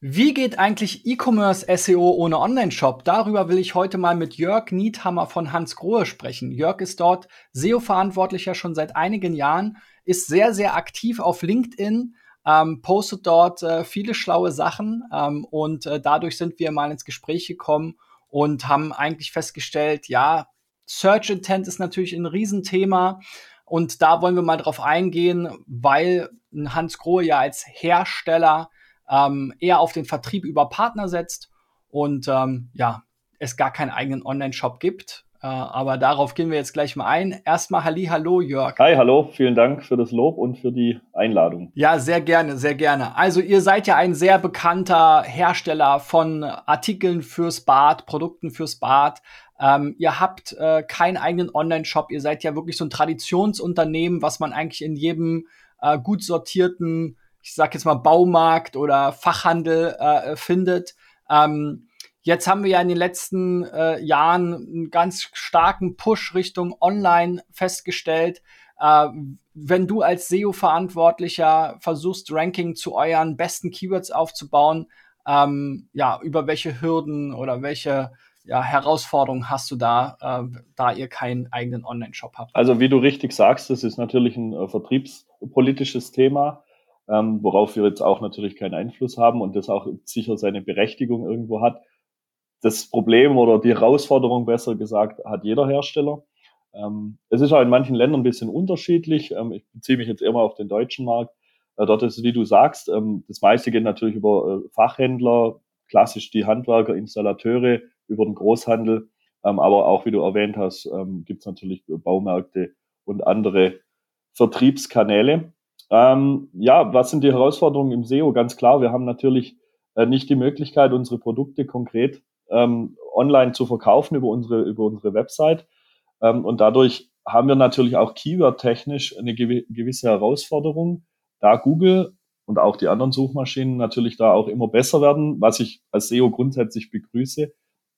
Wie geht eigentlich E-Commerce SEO ohne Online-Shop? Darüber will ich heute mal mit Jörg Niethammer von Hans Grohe sprechen. Jörg ist dort SEO-Verantwortlicher schon seit einigen Jahren, ist sehr, sehr aktiv auf LinkedIn, ähm, postet dort äh, viele schlaue Sachen ähm, und äh, dadurch sind wir mal ins Gespräch gekommen und haben eigentlich festgestellt, ja, Search Intent ist natürlich ein Riesenthema und da wollen wir mal drauf eingehen, weil Hans Grohe ja als Hersteller ähm, eher auf den Vertrieb über Partner setzt und ähm, ja, es gar keinen eigenen Online-Shop gibt. Äh, aber darauf gehen wir jetzt gleich mal ein. Erstmal Halli, hallo Jörg. Hi, hallo, vielen Dank für das Lob und für die Einladung. Ja, sehr gerne, sehr gerne. Also ihr seid ja ein sehr bekannter Hersteller von Artikeln fürs Bad, Produkten fürs Bad. Ähm, ihr habt äh, keinen eigenen Online-Shop, ihr seid ja wirklich so ein Traditionsunternehmen, was man eigentlich in jedem äh, gut sortierten ich sag jetzt mal Baumarkt oder Fachhandel äh, findet. Ähm, jetzt haben wir ja in den letzten äh, Jahren einen ganz starken Push Richtung Online festgestellt. Äh, wenn du als SEO-Verantwortlicher versuchst, Ranking zu euren besten Keywords aufzubauen, ähm, ja, über welche Hürden oder welche ja, Herausforderungen hast du da, äh, da ihr keinen eigenen Online-Shop habt? Also wie du richtig sagst, das ist natürlich ein äh, vertriebspolitisches Thema ähm, worauf wir jetzt auch natürlich keinen Einfluss haben und das auch sicher seine Berechtigung irgendwo hat. Das Problem oder die Herausforderung, besser gesagt, hat jeder Hersteller. Ähm, es ist auch in manchen Ländern ein bisschen unterschiedlich. Ähm, ich beziehe mich jetzt immer auf den deutschen Markt. Äh, dort ist es, wie du sagst, ähm, das meiste geht natürlich über äh, Fachhändler, klassisch die Handwerker, Installateure, über den Großhandel. Ähm, aber auch, wie du erwähnt hast, ähm, gibt es natürlich Baumärkte und andere Vertriebskanäle. Ähm, ja, was sind die Herausforderungen im SEO? Ganz klar, wir haben natürlich äh, nicht die Möglichkeit, unsere Produkte konkret ähm, online zu verkaufen über unsere, über unsere Website. Ähm, und dadurch haben wir natürlich auch keyword-technisch eine gewisse Herausforderung, da Google und auch die anderen Suchmaschinen natürlich da auch immer besser werden, was ich als SEO grundsätzlich begrüße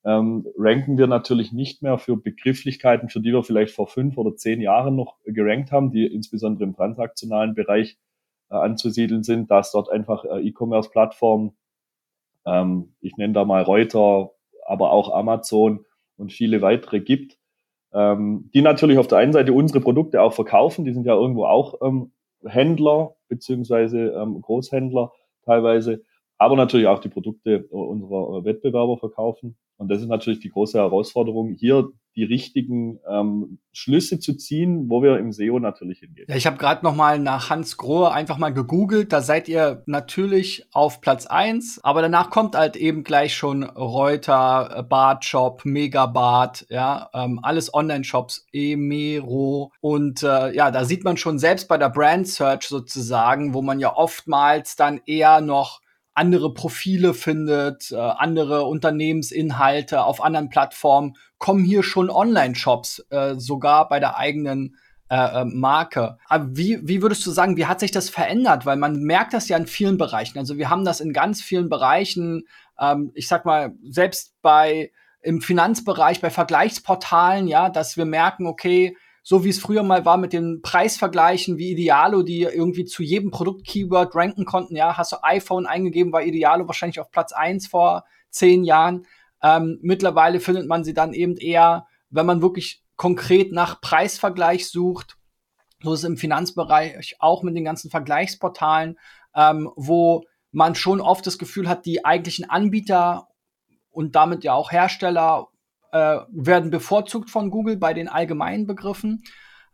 ähm, ranken wir natürlich nicht mehr für Begrifflichkeiten, für die wir vielleicht vor fünf oder zehn Jahren noch gerankt haben, die insbesondere im transaktionalen Bereich äh, anzusiedeln sind, dass dort einfach äh, E-Commerce-Plattformen, ähm, ich nenne da mal Reuter, aber auch Amazon und viele weitere gibt, ähm, die natürlich auf der einen Seite unsere Produkte auch verkaufen, die sind ja irgendwo auch ähm, Händler beziehungsweise ähm, Großhändler teilweise, aber natürlich auch die Produkte unserer Wettbewerber verkaufen. Und das ist natürlich die große Herausforderung, hier die richtigen ähm, Schlüsse zu ziehen, wo wir im SEO natürlich hingehen. Ja, ich habe gerade noch mal nach Hans Grohe einfach mal gegoogelt. Da seid ihr natürlich auf Platz eins, aber danach kommt halt eben gleich schon Reuter, Bartshop, Megabart, ja, ähm, alles Online-Shops, Emero und äh, ja, da sieht man schon selbst bei der Brand Search sozusagen, wo man ja oftmals dann eher noch andere Profile findet, äh, andere Unternehmensinhalte auf anderen Plattformen, kommen hier schon Online-Shops, äh, sogar bei der eigenen äh, äh, Marke. Aber wie, wie würdest du sagen, wie hat sich das verändert? Weil man merkt das ja in vielen Bereichen. Also wir haben das in ganz vielen Bereichen, ähm, ich sag mal, selbst bei im Finanzbereich, bei Vergleichsportalen, ja, dass wir merken, okay, so wie es früher mal war mit den Preisvergleichen wie Idealo, die irgendwie zu jedem Produkt-Keyword ranken konnten. Ja, hast du iPhone eingegeben, war Idealo wahrscheinlich auf Platz eins vor zehn Jahren. Ähm, mittlerweile findet man sie dann eben eher, wenn man wirklich konkret nach Preisvergleich sucht. So ist es im Finanzbereich auch mit den ganzen Vergleichsportalen, ähm, wo man schon oft das Gefühl hat, die eigentlichen Anbieter und damit ja auch Hersteller äh, werden bevorzugt von Google bei den allgemeinen Begriffen.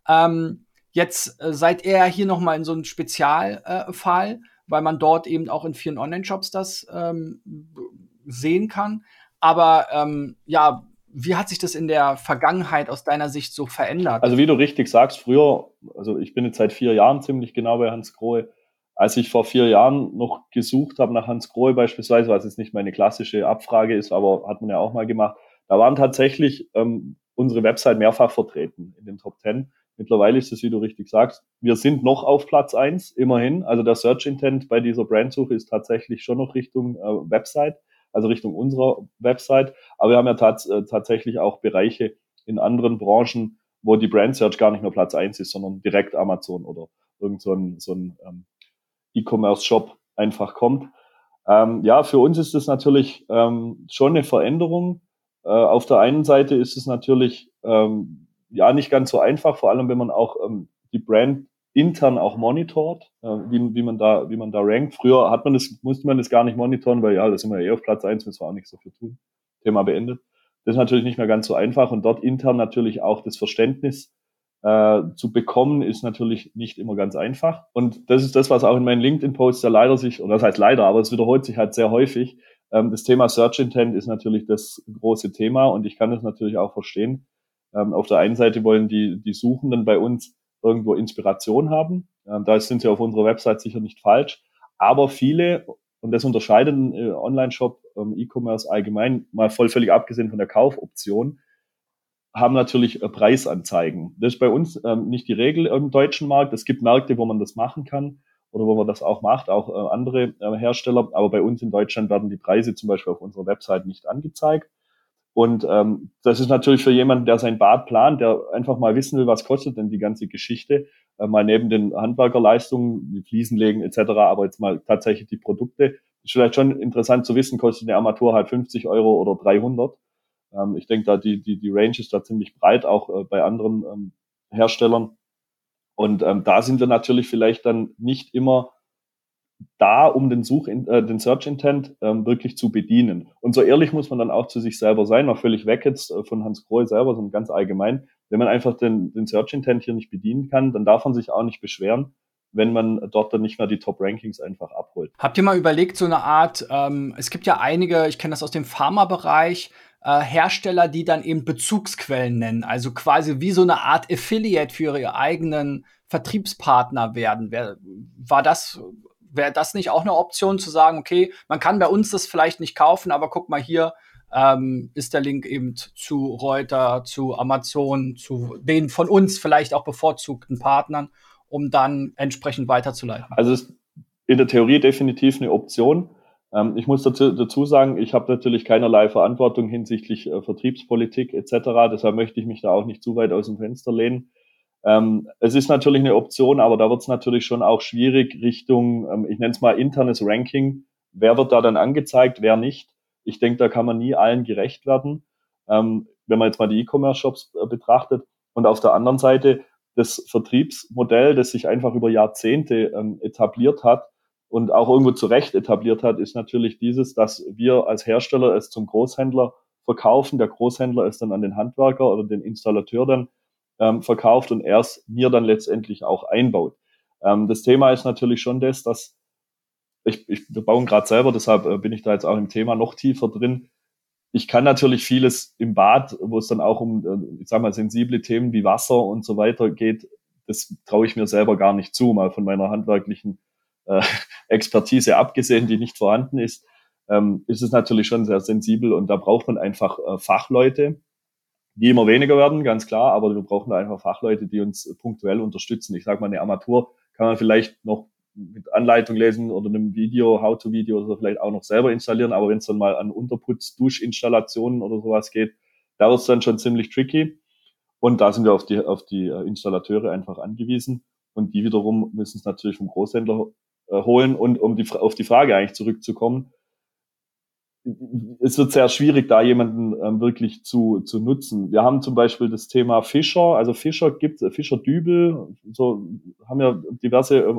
Ähm, jetzt äh, seid ihr hier noch mal in so einem Spezialfall, äh, weil man dort eben auch in vielen Online-Shops das ähm, sehen kann. Aber ähm, ja, wie hat sich das in der Vergangenheit aus deiner Sicht so verändert? Also wie du richtig sagst, früher, also ich bin jetzt seit vier Jahren ziemlich genau bei Hans Grohe. Als ich vor vier Jahren noch gesucht habe nach Hans Grohe beispielsweise, was jetzt nicht meine klassische Abfrage ist, aber hat man ja auch mal gemacht, da waren tatsächlich ähm, unsere Website mehrfach vertreten in den Top 10. Mittlerweile ist es, wie du richtig sagst, wir sind noch auf Platz eins immerhin. Also der Search Intent bei dieser Brandsuche ist tatsächlich schon noch Richtung äh, Website, also Richtung unserer Website. Aber wir haben ja tats äh, tatsächlich auch Bereiche in anderen Branchen, wo die Brand Search gar nicht mehr Platz eins ist, sondern direkt Amazon oder irgend so ein, so ein ähm, E-Commerce-Shop einfach kommt. Ähm, ja, für uns ist das natürlich ähm, schon eine Veränderung. Äh, auf der einen Seite ist es natürlich ähm, ja nicht ganz so einfach, vor allem wenn man auch ähm, die Brand intern auch monitort, äh, wie, wie man da, wie man da rankt. Früher hat man das, musste man das gar nicht monitoren, weil ja, da sind wir eh auf Platz eins, müssen wir auch nichts dafür tun. Thema beendet. Das ist natürlich nicht mehr ganz so einfach und dort intern natürlich auch das Verständnis äh, zu bekommen, ist natürlich nicht immer ganz einfach. Und das ist das, was auch in meinen LinkedIn-Posts ja leider sich, oder das heißt leider, aber es wiederholt sich halt sehr häufig. Ähm, das Thema Search Intent ist natürlich das große Thema und ich kann das natürlich auch verstehen. Ähm, auf der einen Seite wollen die, die Suchenden bei uns irgendwo Inspiration haben. Ähm, da sind sie auf unserer Website sicher nicht falsch. Aber viele, und das unterscheidet einen äh, Online-Shop, E-Commerce allgemein, mal voll völlig abgesehen von der Kaufoption, haben natürlich äh, Preisanzeigen. Das ist bei uns nicht die Regel im deutschen Markt. Es gibt Märkte, wo man das machen kann oder wo man das auch macht, auch äh, andere äh, Hersteller. Aber bei uns in Deutschland werden die Preise zum Beispiel auf unserer Website nicht angezeigt. Und ähm, das ist natürlich für jemanden, der sein Bad plant, der einfach mal wissen will, was kostet denn die ganze Geschichte, äh, mal neben den Handwerkerleistungen, wie Fliesen legen etc., aber jetzt mal tatsächlich die Produkte, ist vielleicht schon interessant zu wissen, kostet eine Armatur halt 50 Euro oder 300. Ähm, ich denke, da die, die, die Range ist da ziemlich breit, auch äh, bei anderen ähm, Herstellern. Und ähm, da sind wir natürlich vielleicht dann nicht immer da, um den Such, äh, den Search Intent ähm, wirklich zu bedienen. Und so ehrlich muss man dann auch zu sich selber sein, mal völlig weg jetzt äh, von Hans Kroll selber, sondern ganz allgemein. Wenn man einfach den, den Search Intent hier nicht bedienen kann, dann darf man sich auch nicht beschweren, wenn man dort dann nicht mehr die Top Rankings einfach abholt. Habt ihr mal überlegt, so eine Art, ähm, es gibt ja einige, ich kenne das aus dem Pharma-Bereich, äh, Hersteller, die dann eben Bezugsquellen nennen, also quasi wie so eine Art Affiliate für ihre eigenen Vertriebspartner werden. Wer, war das wäre das nicht auch eine Option zu sagen, okay, man kann bei uns das vielleicht nicht kaufen, aber guck mal hier, ähm, ist der Link eben zu Reuter, zu Amazon, zu den von uns vielleicht auch bevorzugten Partnern, um dann entsprechend weiterzuleiten. Also ist in der Theorie definitiv eine Option. Ähm, ich muss dazu, dazu sagen, ich habe natürlich keinerlei Verantwortung hinsichtlich äh, Vertriebspolitik etc. Deshalb möchte ich mich da auch nicht zu weit aus dem Fenster lehnen. Ähm, es ist natürlich eine Option, aber da wird es natürlich schon auch schwierig Richtung, ähm, ich nenne es mal internes Ranking. Wer wird da dann angezeigt, wer nicht? Ich denke, da kann man nie allen gerecht werden, ähm, wenn man jetzt mal die E-Commerce-Shops äh, betrachtet. Und auf der anderen Seite das Vertriebsmodell, das sich einfach über Jahrzehnte ähm, etabliert hat und auch irgendwo zu Recht etabliert hat, ist natürlich dieses, dass wir als Hersteller es zum Großhändler verkaufen. Der Großhändler es dann an den Handwerker oder den Installateur dann ähm, verkauft und er es mir dann letztendlich auch einbaut. Ähm, das Thema ist natürlich schon das, dass ich, ich wir bauen gerade selber, deshalb äh, bin ich da jetzt auch im Thema noch tiefer drin. Ich kann natürlich vieles im Bad, wo es dann auch um, äh, ich sag mal, sensible Themen wie Wasser und so weiter geht, das traue ich mir selber gar nicht zu, mal von meiner handwerklichen äh, Expertise abgesehen, die nicht vorhanden ist, ähm, ist es natürlich schon sehr sensibel und da braucht man einfach äh, Fachleute, die immer weniger werden, ganz klar, aber wir brauchen da einfach Fachleute, die uns punktuell unterstützen. Ich sage mal, eine Armatur kann man vielleicht noch mit Anleitung lesen oder einem Video, How-to-Video oder vielleicht auch noch selber installieren, aber wenn es dann mal an Unterputz, Duschinstallationen oder sowas geht, da wird es dann schon ziemlich tricky. Und da sind wir auf die, auf die äh, Installateure einfach angewiesen. Und die wiederum müssen es natürlich vom Großhändler äh, holen. Und um die, auf die Frage eigentlich zurückzukommen, es wird sehr schwierig, da jemanden ähm, wirklich zu, zu nutzen. Wir haben zum Beispiel das Thema Fischer, also Fischer gibt äh, Fischer Dübel, so haben ja diverse, äh,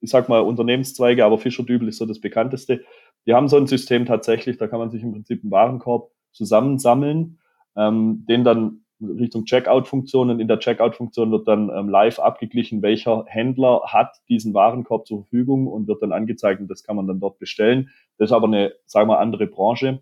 ich sag mal, Unternehmenszweige, aber Fischer Dübel ist so das bekannteste. Die haben so ein System tatsächlich, da kann man sich im Prinzip einen Warenkorb zusammensammeln, ähm, den dann Richtung Checkout-Funktion und in der Checkout-Funktion wird dann ähm, live abgeglichen, welcher Händler hat diesen Warenkorb zur Verfügung und wird dann angezeigt und das kann man dann dort bestellen. Das ist aber eine, sagen wir, andere Branche.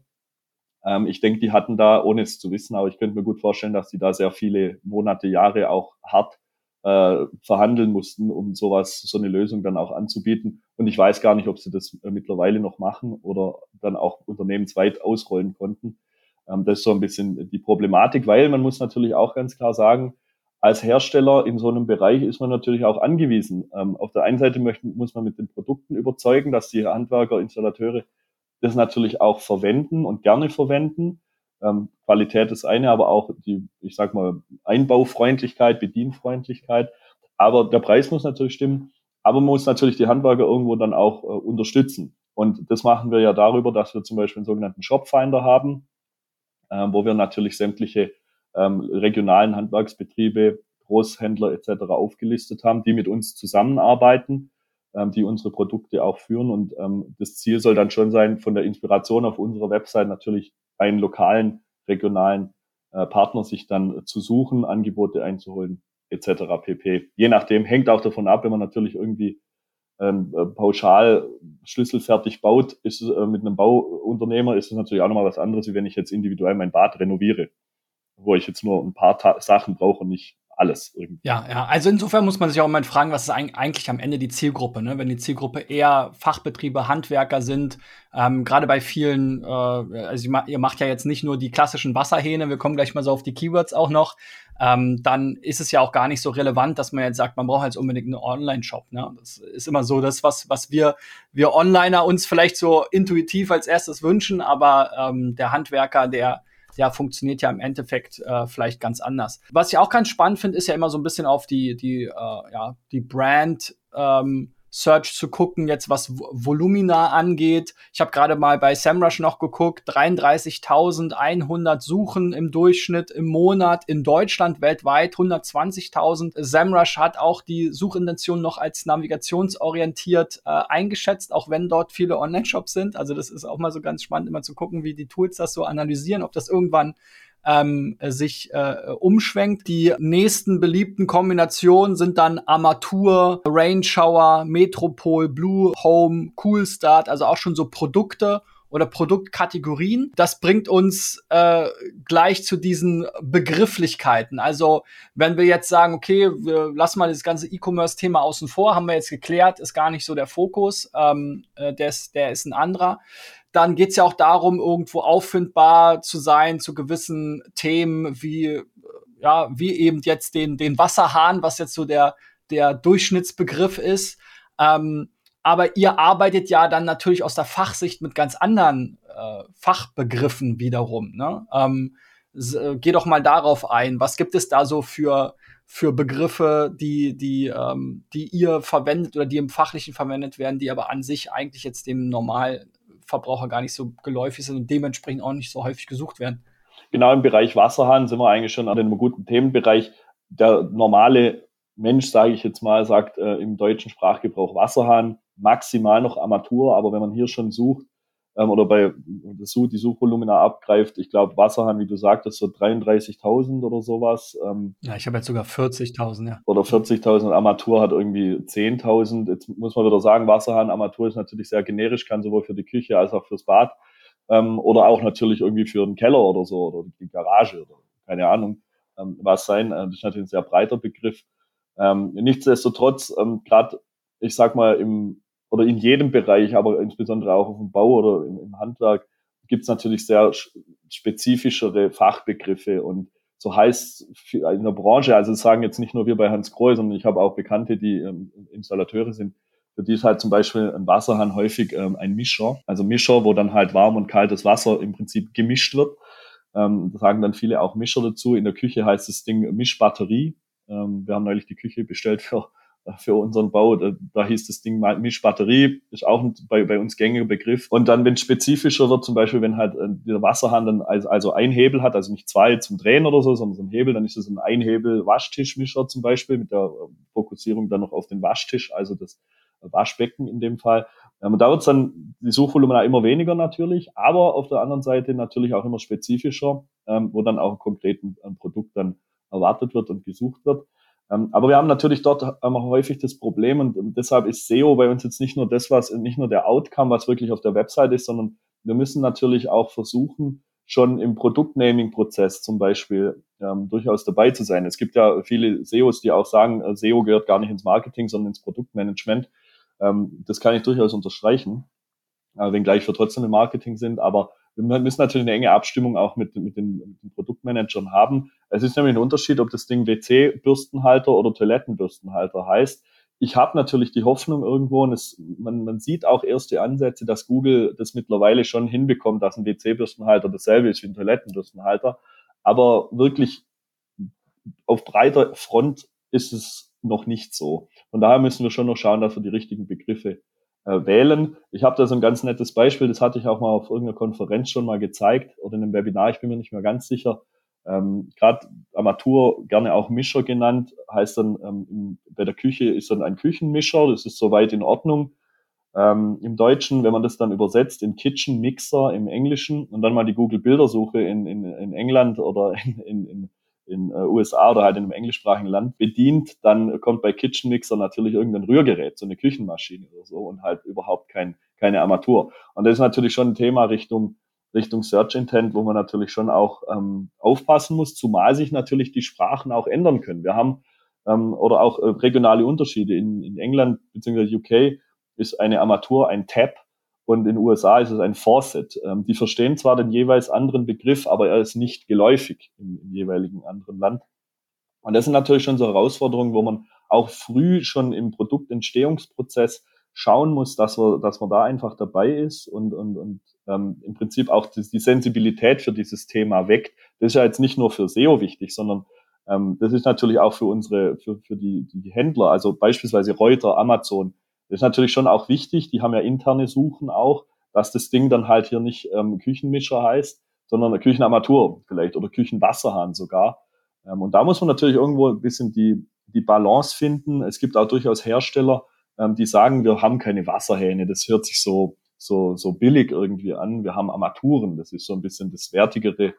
Ähm, ich denke, die hatten da, ohne es zu wissen, aber ich könnte mir gut vorstellen, dass die da sehr viele Monate, Jahre auch hart äh, verhandeln mussten, um sowas, so eine Lösung dann auch anzubieten. Und ich weiß gar nicht, ob sie das äh, mittlerweile noch machen oder dann auch unternehmensweit ausrollen konnten. Ähm, das ist so ein bisschen die Problematik, weil man muss natürlich auch ganz klar sagen, als Hersteller in so einem Bereich ist man natürlich auch angewiesen. Ähm, auf der einen Seite möchten, muss man mit den Produkten überzeugen, dass die Handwerker, Installateure das natürlich auch verwenden und gerne verwenden. Ähm, Qualität ist eine, aber auch die, ich sag mal, Einbaufreundlichkeit, Bedienfreundlichkeit. Aber der Preis muss natürlich stimmen. Aber man muss natürlich die Handwerker irgendwo dann auch äh, unterstützen. Und das machen wir ja darüber, dass wir zum Beispiel einen sogenannten Shopfinder haben, wo wir natürlich sämtliche ähm, regionalen Handwerksbetriebe, Großhändler etc. aufgelistet haben, die mit uns zusammenarbeiten, ähm, die unsere Produkte auch führen. Und ähm, das Ziel soll dann schon sein, von der Inspiration auf unserer Website natürlich einen lokalen, regionalen äh, Partner sich dann zu suchen, Angebote einzuholen etc. pp. Je nachdem hängt auch davon ab, wenn man natürlich irgendwie ähm, äh, pauschal schlüsselfertig baut, ist äh, mit einem Bauunternehmer ist es natürlich auch nochmal was anderes, wie wenn ich jetzt individuell mein Bad renoviere, wo ich jetzt nur ein paar Ta Sachen brauche und nicht alles irgendwie. Ja, ja, also insofern muss man sich auch mal fragen, was ist eigentlich am Ende die Zielgruppe, ne? Wenn die Zielgruppe eher Fachbetriebe, Handwerker sind, ähm, gerade bei vielen, äh, also ihr macht ja jetzt nicht nur die klassischen Wasserhähne, wir kommen gleich mal so auf die Keywords auch noch, ähm, dann ist es ja auch gar nicht so relevant, dass man jetzt sagt, man braucht jetzt unbedingt einen Online-Shop. Ne? Das ist immer so das, was, was wir, wir Onliner uns vielleicht so intuitiv als erstes wünschen, aber ähm, der Handwerker, der der funktioniert ja im Endeffekt äh, vielleicht ganz anders. Was ich auch ganz spannend finde, ist ja immer so ein bisschen auf die, die, äh, ja, die Brand ähm, Search zu gucken, jetzt was Volumina angeht. Ich habe gerade mal bei SEMrush noch geguckt, 33.100 Suchen im Durchschnitt im Monat in Deutschland, weltweit 120.000. SEMrush hat auch die Suchintention noch als navigationsorientiert äh, eingeschätzt, auch wenn dort viele Online-Shops sind. Also das ist auch mal so ganz spannend, immer zu gucken, wie die Tools das so analysieren, ob das irgendwann ähm, sich äh, umschwenkt. Die nächsten beliebten Kombinationen sind dann Armatur, Rain Shower, Metropol, Blue Home, Cool Start, also auch schon so Produkte oder Produktkategorien. Das bringt uns äh, gleich zu diesen Begrifflichkeiten. Also wenn wir jetzt sagen, okay, wir lassen mal das ganze E-Commerce-Thema außen vor, haben wir jetzt geklärt, ist gar nicht so der Fokus, ähm, äh, des, der ist ein anderer dann geht es ja auch darum, irgendwo auffindbar zu sein zu gewissen Themen wie ja wie eben jetzt den den Wasserhahn, was jetzt so der der Durchschnittsbegriff ist. Ähm, aber ihr arbeitet ja dann natürlich aus der Fachsicht mit ganz anderen äh, Fachbegriffen wiederum. Ne? Ähm, äh, geh doch mal darauf ein. Was gibt es da so für für Begriffe, die, die, ähm, die ihr verwendet oder die im Fachlichen verwendet werden, die aber an sich eigentlich jetzt dem normal Verbraucher gar nicht so geläufig sind und dementsprechend auch nicht so häufig gesucht werden. Genau im Bereich Wasserhahn sind wir eigentlich schon an einem guten Themenbereich. Der normale Mensch, sage ich jetzt mal, sagt äh, im deutschen Sprachgebrauch Wasserhahn, maximal noch Armatur, aber wenn man hier schon sucht, ähm, oder bei die Suchvolumina abgreift, ich glaube Wasserhahn, wie du sagtest, so 33.000 oder sowas. Ähm, ja, ich habe jetzt sogar 40.000, ja. Oder 40.000 Armatur hat irgendwie 10.000. Jetzt muss man wieder sagen, Wasserhahn, Armatur ist natürlich sehr generisch, kann sowohl für die Küche als auch fürs Bad ähm, oder auch natürlich irgendwie für den Keller oder so oder die Garage oder keine Ahnung ähm, was sein. Äh, das ist natürlich ein sehr breiter Begriff. Ähm, nichtsdestotrotz, ähm, gerade ich sag mal im oder in jedem Bereich, aber insbesondere auch auf dem Bau oder im, im Handwerk, gibt es natürlich sehr spezifischere Fachbegriffe und so heißt in der Branche, also sagen jetzt nicht nur wir bei Hans Kroll, sondern ich habe auch Bekannte, die ähm, Installateure sind, für die ist halt zum Beispiel ein Wasserhahn häufig ähm, ein Mischer, also Mischer, wo dann halt warm und kaltes Wasser im Prinzip gemischt wird. Ähm, da sagen dann viele auch Mischer dazu. In der Küche heißt das Ding Mischbatterie. Ähm, wir haben neulich die Küche bestellt für für unseren Bau. Da, da hieß das Ding Mischbatterie, ist auch ein, bei, bei uns gängiger Begriff. Und dann, wenn es spezifischer wird, zum Beispiel, wenn halt äh, der Wasserhahn dann also, also ein Hebel hat, also nicht zwei zum Drehen oder so, sondern so ein Hebel, dann ist es ein Einhebel-Waschtischmischer zum Beispiel mit der äh, Fokussierung dann noch auf den Waschtisch, also das Waschbecken in dem Fall. Ähm, da wird dann die Suchvolumina immer weniger natürlich, aber auf der anderen Seite natürlich auch immer spezifischer, ähm, wo dann auch ein ein Produkt dann erwartet wird und gesucht wird. Ähm, aber wir haben natürlich dort ähm, häufig das Problem und deshalb ist SEO bei uns jetzt nicht nur das, was nicht nur der Outcome, was wirklich auf der Website ist, sondern wir müssen natürlich auch versuchen, schon im Produktnaming-Prozess zum Beispiel ähm, durchaus dabei zu sein. Es gibt ja viele SEOs, die auch sagen, äh, SEO gehört gar nicht ins Marketing, sondern ins Produktmanagement. Ähm, das kann ich durchaus unterstreichen, äh, wenngleich wir trotzdem im Marketing sind. Aber wir müssen natürlich eine enge Abstimmung auch mit, mit, den, mit den Produktmanagern haben. Es ist nämlich ein Unterschied, ob das Ding WC-Bürstenhalter oder Toilettenbürstenhalter heißt. Ich habe natürlich die Hoffnung irgendwo, und es, man, man sieht auch erste Ansätze, dass Google das mittlerweile schon hinbekommt, dass ein WC-Bürstenhalter dasselbe ist wie ein Toilettenbürstenhalter. Aber wirklich auf breiter Front ist es noch nicht so. Von daher müssen wir schon noch schauen, dass wir die richtigen Begriffe äh, wählen. Ich habe da so ein ganz nettes Beispiel, das hatte ich auch mal auf irgendeiner Konferenz schon mal gezeigt oder in einem Webinar, ich bin mir nicht mehr ganz sicher. Ähm, Gerade Armatur, gerne auch Mischer genannt, heißt dann ähm, bei der Küche ist dann ein Küchenmischer, das ist soweit in Ordnung. Ähm, Im Deutschen, wenn man das dann übersetzt in Kitchen Mixer im Englischen und dann mal die Google Bildersuche in, in, in England oder in, in, in in äh, USA oder halt in einem englischsprachigen Land bedient, dann kommt bei Kitchen Mixer natürlich irgendein Rührgerät, so eine Küchenmaschine oder so und halt überhaupt kein, keine Armatur. Und das ist natürlich schon ein Thema Richtung Richtung Search Intent, wo man natürlich schon auch ähm, aufpassen muss, zumal sich natürlich die Sprachen auch ändern können. Wir haben ähm, oder auch äh, regionale Unterschiede. In, in England bzw. UK ist eine Armatur ein Tab und in den USA ist es ein Faucet. Ähm, die verstehen zwar den jeweils anderen Begriff, aber er ist nicht geläufig im, im jeweiligen anderen Land. Und das sind natürlich schon so Herausforderungen, wo man auch früh schon im Produktentstehungsprozess schauen muss, dass man, dass man da einfach dabei ist und, und, und ähm, im Prinzip auch die, die Sensibilität für dieses Thema weckt. Das ist ja jetzt nicht nur für SEO wichtig, sondern ähm, das ist natürlich auch für unsere, für, für die, die Händler, also beispielsweise Reuter, Amazon, das ist natürlich schon auch wichtig, die haben ja interne Suchen auch, dass das Ding dann halt hier nicht ähm, Küchenmischer heißt, sondern Küchenarmatur vielleicht oder Küchenwasserhahn sogar. Ähm, und da muss man natürlich irgendwo ein bisschen die, die Balance finden. Es gibt auch durchaus Hersteller, ähm, die sagen, wir haben keine Wasserhähne. Das hört sich so, so, so billig irgendwie an. Wir haben Armaturen. Das ist so ein bisschen das wertigere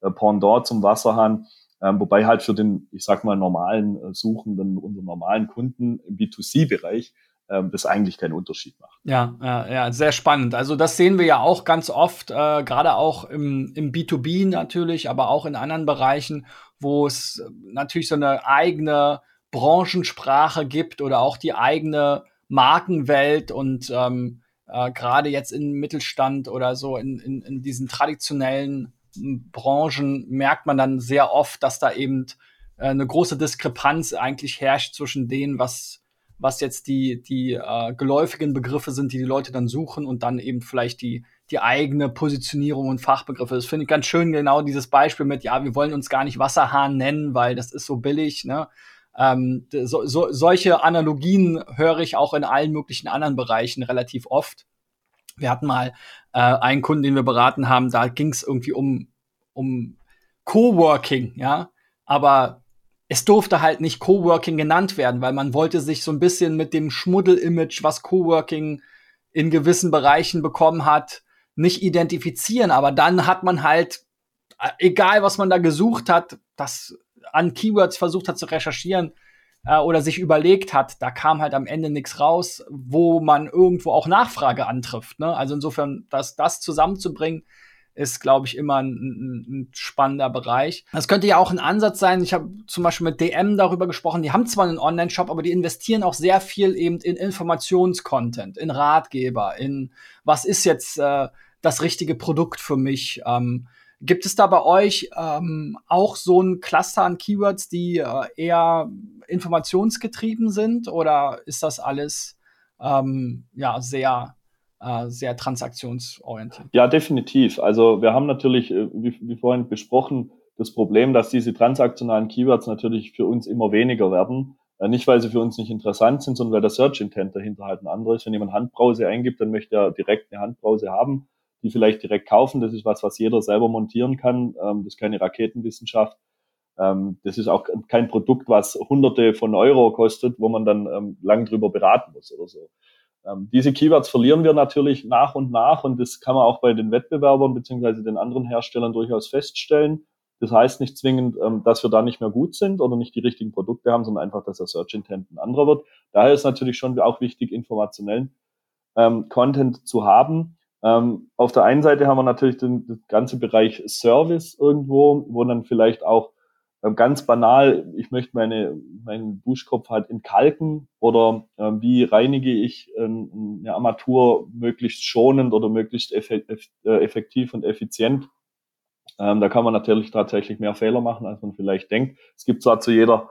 äh, Pendant zum Wasserhahn. Ähm, wobei halt für den, ich sag mal, normalen äh, Suchenden, unseren normalen Kunden im B2C-Bereich ähm, das eigentlich keinen Unterschied macht. Ja, ja, ja, sehr spannend. Also das sehen wir ja auch ganz oft, äh, gerade auch im, im B2B natürlich, aber auch in anderen Bereichen, wo es natürlich so eine eigene Branchensprache gibt oder auch die eigene Markenwelt und ähm, äh, gerade jetzt im Mittelstand oder so in, in, in diesen traditionellen Branchen merkt man dann sehr oft, dass da eben äh, eine große Diskrepanz eigentlich herrscht zwischen denen, was was jetzt die, die äh, geläufigen Begriffe sind, die die Leute dann suchen und dann eben vielleicht die, die eigene Positionierung und Fachbegriffe. Das finde ich ganz schön, genau dieses Beispiel mit, ja, wir wollen uns gar nicht Wasserhahn nennen, weil das ist so billig. Ne? Ähm, so, so, solche Analogien höre ich auch in allen möglichen anderen Bereichen relativ oft. Wir hatten mal äh, einen Kunden, den wir beraten haben, da ging es irgendwie um, um Coworking, ja. Aber es durfte halt nicht Coworking genannt werden, weil man wollte sich so ein bisschen mit dem Schmuddel-Image, was Coworking in gewissen Bereichen bekommen hat, nicht identifizieren. Aber dann hat man halt, äh, egal was man da gesucht hat, das an Keywords versucht hat zu recherchieren äh, oder sich überlegt hat, da kam halt am Ende nichts raus, wo man irgendwo auch Nachfrage antrifft. Ne? Also insofern, das, das zusammenzubringen, ist, glaube ich, immer ein, ein, spannender Bereich. Das könnte ja auch ein Ansatz sein. Ich habe zum Beispiel mit DM darüber gesprochen. Die haben zwar einen Online-Shop, aber die investieren auch sehr viel eben in Informationscontent, in Ratgeber, in was ist jetzt äh, das richtige Produkt für mich. Ähm, gibt es da bei euch ähm, auch so ein Cluster an Keywords, die äh, eher informationsgetrieben sind oder ist das alles ähm, ja sehr sehr transaktionsorientiert. Ja, definitiv. Also wir haben natürlich, äh, wie, wie vorhin besprochen, das Problem, dass diese transaktionalen Keywords natürlich für uns immer weniger werden. Äh, nicht, weil sie für uns nicht interessant sind, sondern weil der Search Intent dahinter halt ein anderer ist. Wenn jemand Handbrause eingibt, dann möchte er direkt eine Handbrause haben, die vielleicht direkt kaufen. Das ist was, was jeder selber montieren kann. Ähm, das ist keine Raketenwissenschaft. Ähm, das ist auch kein Produkt, was hunderte von Euro kostet, wo man dann ähm, lang drüber beraten muss oder so. Ähm, diese Keywords verlieren wir natürlich nach und nach und das kann man auch bei den Wettbewerbern beziehungsweise den anderen Herstellern durchaus feststellen. Das heißt nicht zwingend, ähm, dass wir da nicht mehr gut sind oder nicht die richtigen Produkte haben, sondern einfach, dass der Search Intent ein anderer wird. Daher ist natürlich schon auch wichtig, informationellen ähm, Content zu haben. Auf der einen Seite haben wir natürlich den, den ganze Bereich Service irgendwo, wo dann vielleicht auch ganz banal, ich möchte meine, meinen Duschkopf halt entkalken oder äh, wie reinige ich äh, eine Armatur möglichst schonend oder möglichst äh, effektiv und effizient. Ähm, da kann man natürlich tatsächlich mehr Fehler machen, als man vielleicht denkt. Es gibt zwar zu jeder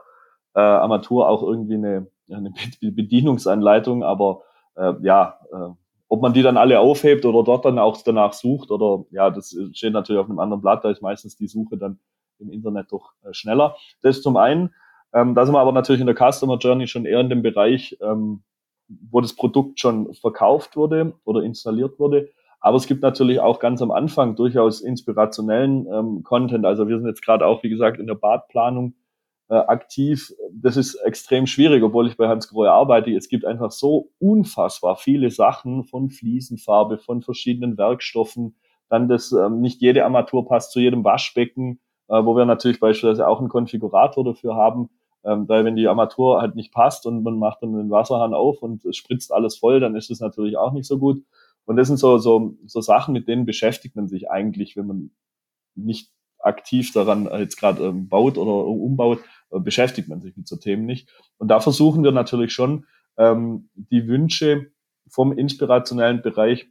äh, Armatur auch irgendwie eine, eine Bedienungsanleitung, aber äh, ja, äh, ob man die dann alle aufhebt oder dort dann auch danach sucht oder ja, das steht natürlich auf einem anderen Blatt, da ist meistens die Suche dann im Internet doch äh, schneller. Das zum einen. Ähm, da sind wir aber natürlich in der Customer Journey schon eher in dem Bereich, ähm, wo das Produkt schon verkauft wurde oder installiert wurde. Aber es gibt natürlich auch ganz am Anfang durchaus inspirationellen ähm, Content. Also wir sind jetzt gerade auch, wie gesagt, in der Badplanung äh, aktiv. Das ist extrem schwierig, obwohl ich bei Hans Grohe arbeite. Es gibt einfach so unfassbar viele Sachen von Fliesenfarbe, von verschiedenen Werkstoffen. Dann das, ähm, nicht jede Armatur passt zu jedem Waschbecken, äh, wo wir natürlich beispielsweise auch einen Konfigurator dafür haben. Ähm, weil wenn die Armatur halt nicht passt und man macht dann den Wasserhahn auf und es spritzt alles voll, dann ist es natürlich auch nicht so gut. Und das sind so, so, so Sachen, mit denen beschäftigt man sich eigentlich, wenn man nicht aktiv daran jetzt gerade ähm, baut oder umbaut, äh, beschäftigt man sich mit so Themen nicht. Und da versuchen wir natürlich schon, ähm, die Wünsche vom inspirationellen Bereich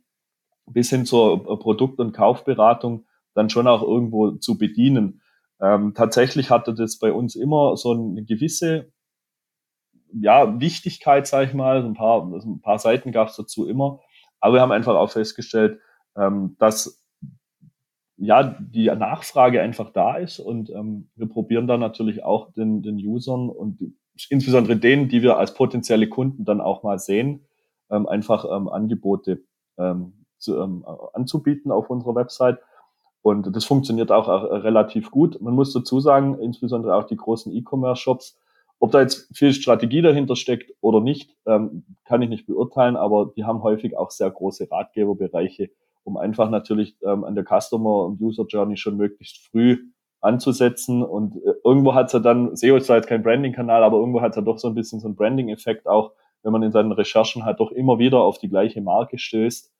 bis hin zur äh, Produkt- und Kaufberatung dann schon auch irgendwo zu bedienen. Ähm, tatsächlich hatte das bei uns immer so eine gewisse ja, Wichtigkeit, sage ich mal. Ein paar, ein paar Seiten gab es dazu immer. Aber wir haben einfach auch festgestellt, ähm, dass ja die Nachfrage einfach da ist und ähm, wir probieren dann natürlich auch den, den Usern und die, insbesondere denen, die wir als potenzielle Kunden dann auch mal sehen, ähm, einfach ähm, Angebote ähm, zu, ähm, anzubieten auf unserer Website. Und das funktioniert auch, auch relativ gut. Man muss dazu sagen, insbesondere auch die großen E-Commerce-Shops, ob da jetzt viel Strategie dahinter steckt oder nicht, ähm, kann ich nicht beurteilen, aber die haben häufig auch sehr große Ratgeberbereiche, um einfach natürlich ähm, an der Customer- und User-Journey schon möglichst früh anzusetzen. Und äh, irgendwo hat es ja dann, SEO ist zwar jetzt kein Branding-Kanal, aber irgendwo hat es ja doch so ein bisschen so einen Branding-Effekt auch, wenn man in seinen Recherchen halt doch immer wieder auf die gleiche Marke stößt,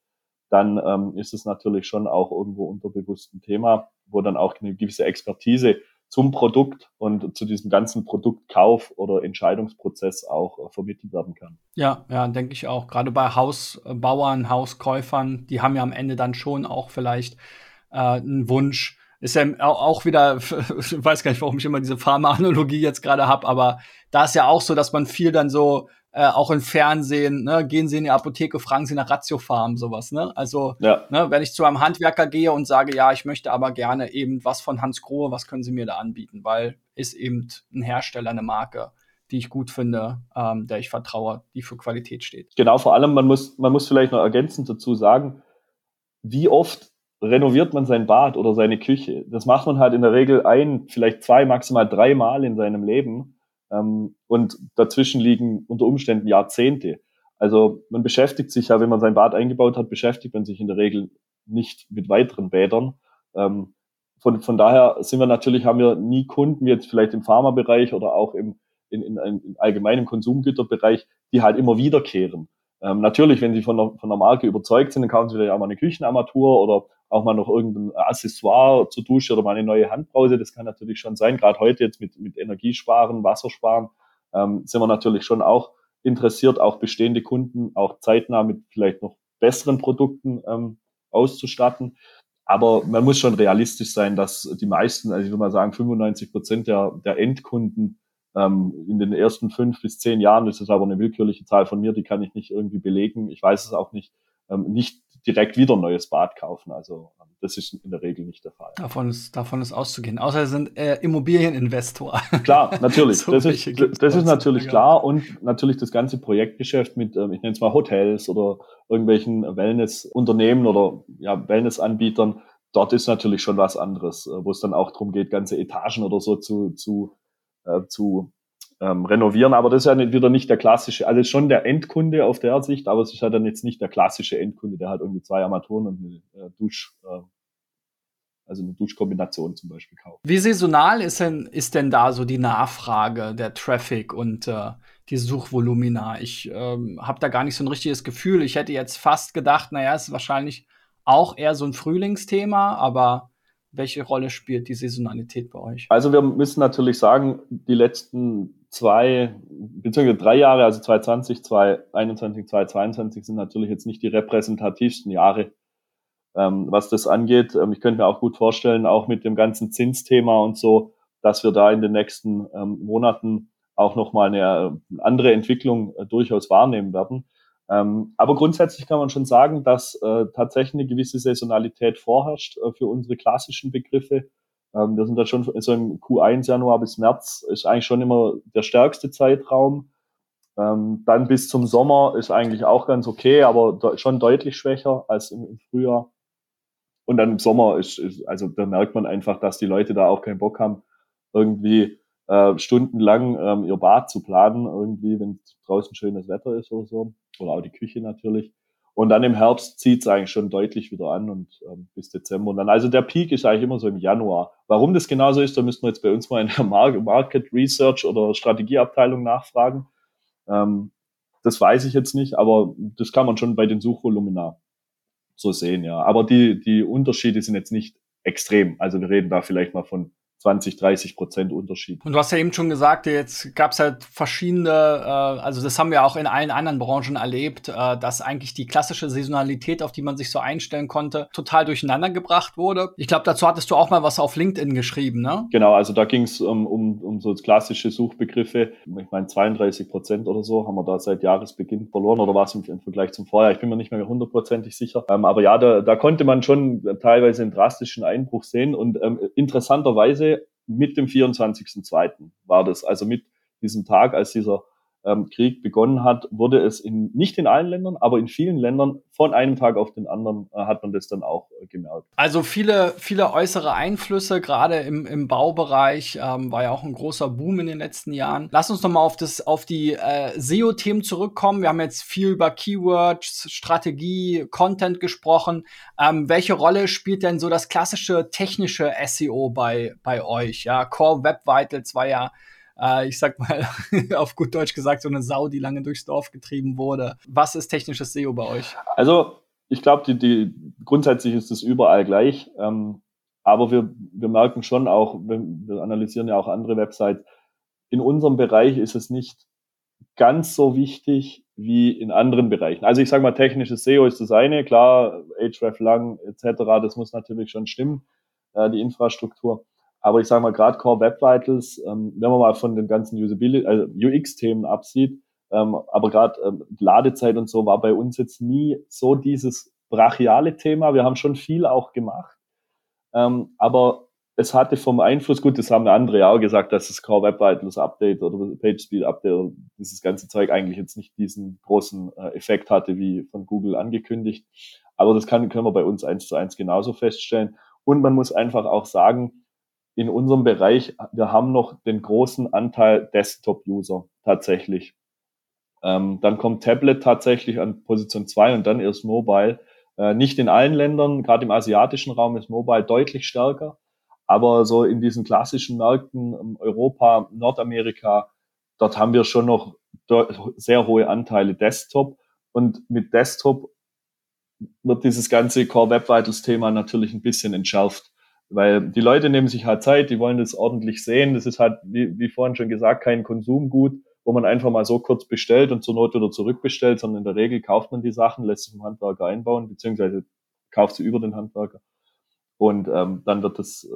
dann ähm, ist es natürlich schon auch irgendwo unterbewusst ein Thema, wo dann auch eine gewisse Expertise zum Produkt und zu diesem ganzen Produktkauf oder Entscheidungsprozess auch äh, vermittelt werden kann. Ja, ja, denke ich auch. Gerade bei Hausbauern, Hauskäufern, die haben ja am Ende dann schon auch vielleicht äh, einen Wunsch. Ist ja auch wieder, ich weiß gar nicht, warum ich immer diese Pharma-Analogie jetzt gerade habe, aber da ist ja auch so, dass man viel dann so äh, auch im Fernsehen, ne, gehen Sie in die Apotheke, fragen Sie nach Ratiofarm, sowas, ne? Also, ja. ne, wenn ich zu einem Handwerker gehe und sage, ja, ich möchte aber gerne eben was von Hans Grohe, was können Sie mir da anbieten? Weil ist eben ein Hersteller, eine Marke, die ich gut finde, ähm, der ich vertraue, die für Qualität steht. Genau, vor allem, man muss, man muss vielleicht noch ergänzend dazu sagen, wie oft renoviert man sein Bad oder seine Küche? Das macht man halt in der Regel ein, vielleicht zwei, maximal drei Mal in seinem Leben. Ähm, und dazwischen liegen unter Umständen Jahrzehnte. Also man beschäftigt sich ja, wenn man sein Bad eingebaut hat, beschäftigt man sich in der Regel nicht mit weiteren Bädern. Ähm, von, von daher sind wir natürlich, haben wir nie Kunden, jetzt vielleicht im Pharmabereich oder auch im, in, in, in allgemeinem Konsumgüterbereich, die halt immer wiederkehren. Ähm, natürlich, wenn Sie von der, von der Marke überzeugt sind, dann kaufen Sie vielleicht auch mal eine Küchenarmatur oder auch mal noch irgendein Accessoire zur Dusche oder mal eine neue Handbrause. Das kann natürlich schon sein. Gerade heute jetzt mit, mit Energiesparen, Wassersparen ähm, sind wir natürlich schon auch interessiert, auch bestehende Kunden auch zeitnah mit vielleicht noch besseren Produkten ähm, auszustatten. Aber man muss schon realistisch sein, dass die meisten, also ich würde mal sagen, 95 Prozent der, der Endkunden ähm, in den ersten fünf bis zehn Jahren, das ist aber eine willkürliche Zahl von mir, die kann ich nicht irgendwie belegen. Ich weiß es auch nicht, ähm, nicht direkt wieder ein neues Bad kaufen. Also ähm, das ist in der Regel nicht der Fall. Davon ist, davon ist auszugehen. Außer sie sind äh, Immobilieninvestor. Klar, natürlich. so das ist, das ist natürlich klar. Und natürlich das ganze Projektgeschäft mit, ähm, ich nenne es mal Hotels oder irgendwelchen Wellnessunternehmen oder ja, Wellnessanbietern. Dort ist natürlich schon was anderes, äh, wo es dann auch darum geht, ganze Etagen oder so zu, zu, äh, zu ähm, renovieren. Aber das ist ja nicht, wieder nicht der klassische, also schon der Endkunde auf der Sicht, aber es ist halt dann jetzt nicht der klassische Endkunde, der halt irgendwie zwei Armaturen und eine äh, Dusch, äh, also eine Duschkombination zum Beispiel kauft. Wie saisonal ist denn, ist denn da so die Nachfrage, der Traffic und äh, die Suchvolumina? Ich ähm, habe da gar nicht so ein richtiges Gefühl. Ich hätte jetzt fast gedacht, naja, ist wahrscheinlich auch eher so ein Frühlingsthema, aber welche Rolle spielt die Saisonalität bei euch? Also wir müssen natürlich sagen, die letzten zwei, beziehungsweise drei Jahre, also 2020, 2021, 2022 sind natürlich jetzt nicht die repräsentativsten Jahre, ähm, was das angeht. Ähm, ich könnte mir auch gut vorstellen, auch mit dem ganzen Zinsthema und so, dass wir da in den nächsten ähm, Monaten auch nochmal eine, eine andere Entwicklung äh, durchaus wahrnehmen werden. Ähm, aber grundsätzlich kann man schon sagen, dass äh, tatsächlich eine gewisse Saisonalität vorherrscht äh, für unsere klassischen Begriffe. Ähm, wir sind da schon so im Q1 Januar bis März ist eigentlich schon immer der stärkste Zeitraum. Ähm, dann bis zum Sommer ist eigentlich auch ganz okay, aber schon deutlich schwächer als im, im Frühjahr. Und dann im Sommer ist, ist, also da merkt man einfach, dass die Leute da auch keinen Bock haben, irgendwie äh, stundenlang ähm, ihr Bad zu planen, irgendwie, wenn draußen schönes Wetter ist oder so. Oder auch die Küche natürlich. Und dann im Herbst zieht es eigentlich schon deutlich wieder an und ähm, bis Dezember. Und dann, also der Peak ist eigentlich immer so im Januar. Warum das genauso ist, da müssten wir jetzt bei uns mal in der Market Research oder Strategieabteilung nachfragen. Ähm, das weiß ich jetzt nicht, aber das kann man schon bei den Suchvolumina so sehen, ja. Aber die, die Unterschiede sind jetzt nicht extrem. Also wir reden da vielleicht mal von 20, 30 Prozent Unterschied. Und du hast ja eben schon gesagt, jetzt gab es halt verschiedene, äh, also das haben wir auch in allen anderen Branchen erlebt, äh, dass eigentlich die klassische Saisonalität, auf die man sich so einstellen konnte, total durcheinander gebracht wurde. Ich glaube, dazu hattest du auch mal was auf LinkedIn geschrieben, ne? Genau, also da ging es um, um, um so klassische Suchbegriffe. Ich meine, 32 Prozent oder so haben wir da seit Jahresbeginn verloren oder was im, im Vergleich zum Vorjahr. Ich bin mir nicht mehr hundertprozentig sicher. Ähm, aber ja, da, da konnte man schon teilweise einen drastischen Einbruch sehen und ähm, interessanterweise mit dem 24.02. war das, also mit diesem Tag, als dieser ähm, Krieg begonnen hat, wurde es in, nicht in allen Ländern, aber in vielen Ländern von einem Tag auf den anderen äh, hat man das dann auch äh, gemerkt. Also viele, viele äußere Einflüsse, gerade im, im Baubereich, ähm, war ja auch ein großer Boom in den letzten Jahren. Lass uns nochmal auf, auf die äh, SEO-Themen zurückkommen. Wir haben jetzt viel über Keywords, Strategie, Content gesprochen. Ähm, welche Rolle spielt denn so das klassische technische SEO bei, bei euch? Ja, Core Web Vitals war ja äh, ich sag mal, auf gut Deutsch gesagt, so eine Sau, die lange durchs Dorf getrieben wurde. Was ist technisches SEO bei euch? Also, ich glaube, die, die, grundsätzlich ist es überall gleich. Ähm, aber wir, wir merken schon auch, wir, wir analysieren ja auch andere Websites, in unserem Bereich ist es nicht ganz so wichtig wie in anderen Bereichen. Also ich sage mal, technisches SEO ist das eine, klar, Href lang etc., das muss natürlich schon stimmen, äh, die Infrastruktur. Aber ich sage mal, gerade Core Web Vitals, ähm, wenn man mal von den ganzen Usability, also UX-Themen absieht, ähm, aber gerade ähm, Ladezeit und so war bei uns jetzt nie so dieses brachiale Thema. Wir haben schon viel auch gemacht, ähm, aber es hatte vom Einfluss, gut, das haben andere ja auch gesagt, dass das Core Web Vitals Update oder Page Speed Update oder dieses ganze Zeug eigentlich jetzt nicht diesen großen äh, Effekt hatte, wie von Google angekündigt. Aber das kann, können wir bei uns eins zu eins genauso feststellen. Und man muss einfach auch sagen, in unserem Bereich, wir haben noch den großen Anteil Desktop-User tatsächlich. Ähm, dann kommt Tablet tatsächlich an Position 2 und dann erst Mobile. Äh, nicht in allen Ländern, gerade im asiatischen Raum ist Mobile deutlich stärker, aber so in diesen klassischen Märkten ähm, Europa, Nordamerika, dort haben wir schon noch sehr hohe Anteile Desktop und mit Desktop wird dieses ganze Core Web Vitals Thema natürlich ein bisschen entschärft. Weil die Leute nehmen sich halt Zeit, die wollen das ordentlich sehen. Das ist halt, wie, wie vorhin schon gesagt, kein Konsumgut, wo man einfach mal so kurz bestellt und zur Not wieder zurückbestellt, sondern in der Regel kauft man die Sachen, lässt sie vom Handwerker einbauen, beziehungsweise kauft sie über den Handwerker. Und ähm, dann wird das,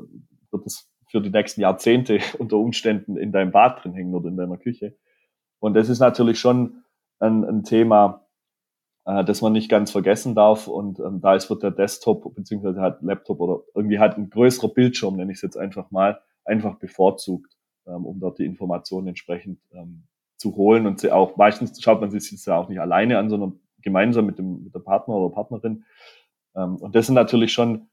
wird das für die nächsten Jahrzehnte unter Umständen in deinem Bad drin hängen oder in deiner Küche. Und das ist natürlich schon ein, ein Thema, äh, das man nicht ganz vergessen darf. Und ähm, da ist wird der Desktop beziehungsweise halt Laptop oder irgendwie halt ein größerer Bildschirm, nenne ich es jetzt einfach mal, einfach bevorzugt, ähm, um dort die Informationen entsprechend ähm, zu holen. Und sie auch meistens schaut man sich das ja auch nicht alleine an, sondern gemeinsam mit dem mit der Partner oder Partnerin. Ähm, und das sind natürlich schon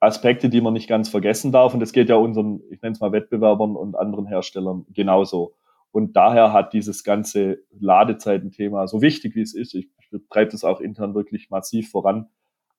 Aspekte, die man nicht ganz vergessen darf. Und das geht ja unseren, ich nenne es mal Wettbewerbern und anderen Herstellern genauso. Und daher hat dieses ganze Ladezeitenthema, so wichtig wie es ist, ich, ich treibe das auch intern wirklich massiv voran,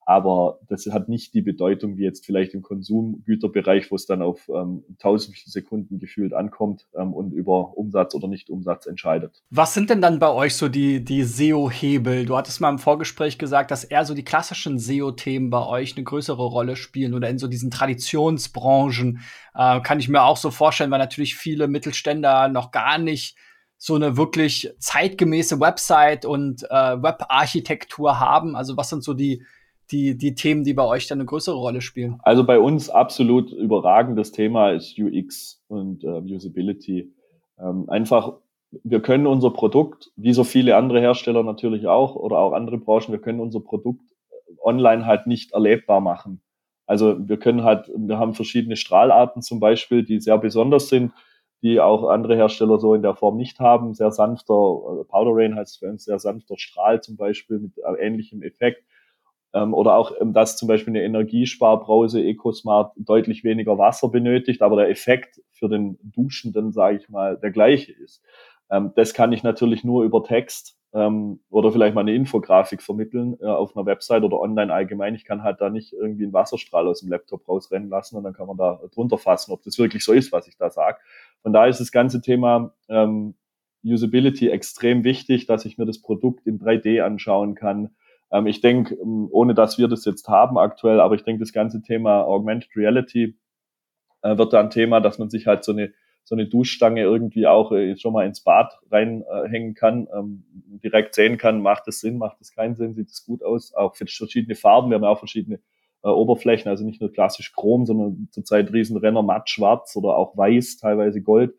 aber das hat nicht die Bedeutung wie jetzt vielleicht im Konsumgüterbereich, wo es dann auf ähm, tausend Sekunden gefühlt ankommt ähm, und über Umsatz oder Nicht-Umsatz entscheidet. Was sind denn dann bei euch so die, die SEO-Hebel? Du hattest mal im Vorgespräch gesagt, dass eher so die klassischen SEO-Themen bei euch eine größere Rolle spielen oder in so diesen Traditionsbranchen. Äh, kann ich mir auch so vorstellen, weil natürlich viele Mittelständler noch gar nicht so eine wirklich zeitgemäße Website und äh, Webarchitektur haben. Also was sind so die die, die Themen, die bei euch dann eine größere Rolle spielen? Also bei uns absolut überragendes Thema ist UX und äh, Usability. Ähm, einfach, wir können unser Produkt, wie so viele andere Hersteller natürlich auch oder auch andere Branchen, wir können unser Produkt online halt nicht erlebbar machen. Also wir können halt, wir haben verschiedene Strahlarten zum Beispiel, die sehr besonders sind. Die auch andere Hersteller so in der Form nicht haben. Sehr sanfter, also Powder Rain heißt für uns sehr sanfter Strahl zum Beispiel mit ähnlichem Effekt. Ähm, oder auch, ähm, dass zum Beispiel eine Energiesparbrause EcoSmart deutlich weniger Wasser benötigt, aber der Effekt für den Duschenden, sage ich mal, der gleiche ist. Ähm, das kann ich natürlich nur über Text ähm, oder vielleicht mal eine Infografik vermitteln äh, auf einer Website oder online allgemein. Ich kann halt da nicht irgendwie einen Wasserstrahl aus dem Laptop rausrennen lassen und dann kann man da drunter fassen, ob das wirklich so ist, was ich da sage. Von daher ist das ganze Thema ähm, Usability extrem wichtig, dass ich mir das Produkt in 3D anschauen kann. Ähm, ich denke, ähm, ohne dass wir das jetzt haben aktuell, aber ich denke, das ganze Thema Augmented Reality äh, wird da ein Thema, dass man sich halt so eine so eine Duschstange irgendwie auch äh, schon mal ins Bad reinhängen äh, kann, ähm, direkt sehen kann, macht es Sinn, macht es keinen Sinn, sieht es gut aus, auch für verschiedene Farben, wir haben auch verschiedene äh, Oberflächen, also nicht nur klassisch Chrom, sondern zurzeit Riesenrenner matt schwarz oder auch weiß, teilweise Gold,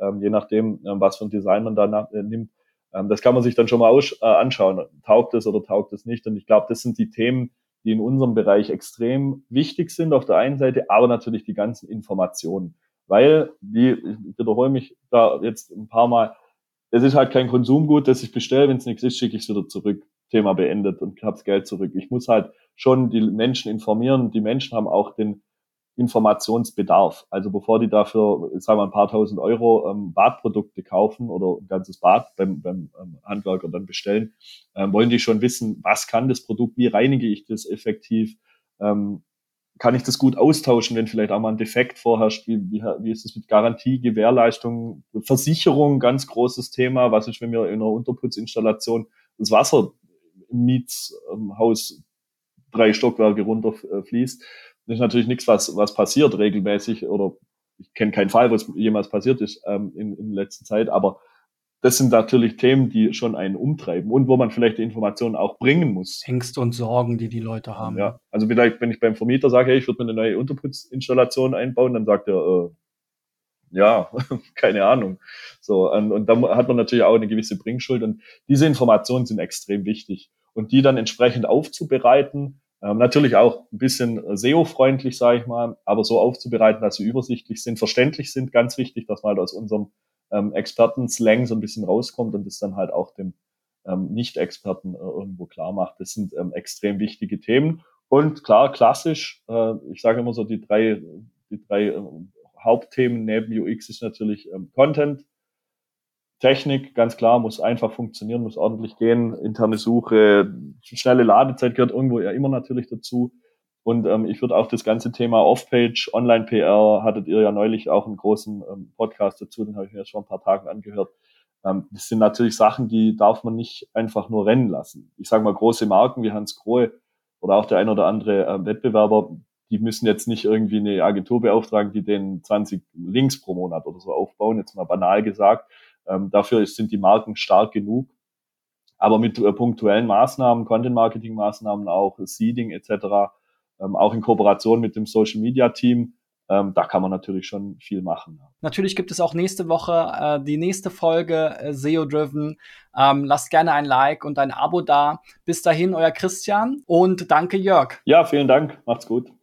ähm, je nachdem, ähm, was für ein Design man da äh, nimmt. Ähm, das kann man sich dann schon mal aus, äh, anschauen, taugt es oder taugt es nicht. Und ich glaube, das sind die Themen, die in unserem Bereich extrem wichtig sind auf der einen Seite, aber natürlich die ganzen Informationen. Weil, wie, ich wiederhole mich da jetzt ein paar Mal, es ist halt kein Konsumgut, das ich bestelle, wenn es nichts ist, schicke ich es wieder zurück. Thema beendet und hab's Geld zurück. Ich muss halt schon die Menschen informieren. Die Menschen haben auch den Informationsbedarf. Also bevor die dafür, sagen wir, ein paar tausend Euro ähm, Badprodukte kaufen oder ein ganzes Bad beim, beim ähm, Handwerker dann bestellen, ähm, wollen die schon wissen, was kann das Produkt, wie reinige ich das effektiv, ähm, kann ich das gut austauschen, wenn vielleicht auch mal ein Defekt vorherrscht? Wie, wie, wie ist es mit Garantie, Gewährleistung, Versicherung, ganz großes Thema. Was ist, wenn mir in einer Unterputzinstallation das Wasser im Mietshaus drei Stockwerke runterfließt? Das ist natürlich nichts, was, was passiert regelmäßig oder ich kenne keinen Fall, wo es jemals passiert ist ähm, in, in letzter Zeit, aber das sind natürlich Themen, die schon einen umtreiben und wo man vielleicht die Informationen auch bringen muss. Ängste und Sorgen, die die Leute haben. Ja, also vielleicht, wenn ich beim Vermieter sage, hey, ich würde mir eine neue Unterputzinstallation einbauen, dann sagt er, äh, ja, keine Ahnung. So, und, und da hat man natürlich auch eine gewisse Bringschuld und diese Informationen sind extrem wichtig und die dann entsprechend aufzubereiten, ähm, natürlich auch ein bisschen SEO-freundlich, sage ich mal, aber so aufzubereiten, dass sie übersichtlich sind, verständlich sind, ganz wichtig, dass man halt aus unserem ähm, Experten-Slang so ein bisschen rauskommt und das dann halt auch dem ähm, Nicht-Experten äh, irgendwo klar macht. Das sind ähm, extrem wichtige Themen. Und klar, klassisch, äh, ich sage immer so, die drei, die drei äh, Hauptthemen neben UX ist natürlich ähm, Content, Technik, ganz klar, muss einfach funktionieren, muss ordentlich gehen. Interne Suche, schnelle Ladezeit gehört irgendwo ja immer natürlich dazu. Und ähm, ich würde auch das ganze Thema Off-Page, Online-PR, hattet ihr ja neulich auch einen großen ähm, Podcast dazu, den habe ich mir jetzt schon ein paar Tagen angehört. Ähm, das sind natürlich Sachen, die darf man nicht einfach nur rennen lassen. Ich sage mal, große Marken wie Hans Grohe oder auch der ein oder andere äh, Wettbewerber, die müssen jetzt nicht irgendwie eine Agentur beauftragen, die den 20 Links pro Monat oder so aufbauen, jetzt mal banal gesagt. Ähm, dafür sind die Marken stark genug. Aber mit äh, punktuellen Maßnahmen, Content-Marketing-Maßnahmen auch, Seeding etc., ähm, auch in Kooperation mit dem Social Media Team. Ähm, da kann man natürlich schon viel machen. Natürlich gibt es auch nächste Woche äh, die nächste Folge äh, SEO Driven. Ähm, lasst gerne ein Like und ein Abo da. Bis dahin, euer Christian und danke Jörg. Ja, vielen Dank. Macht's gut.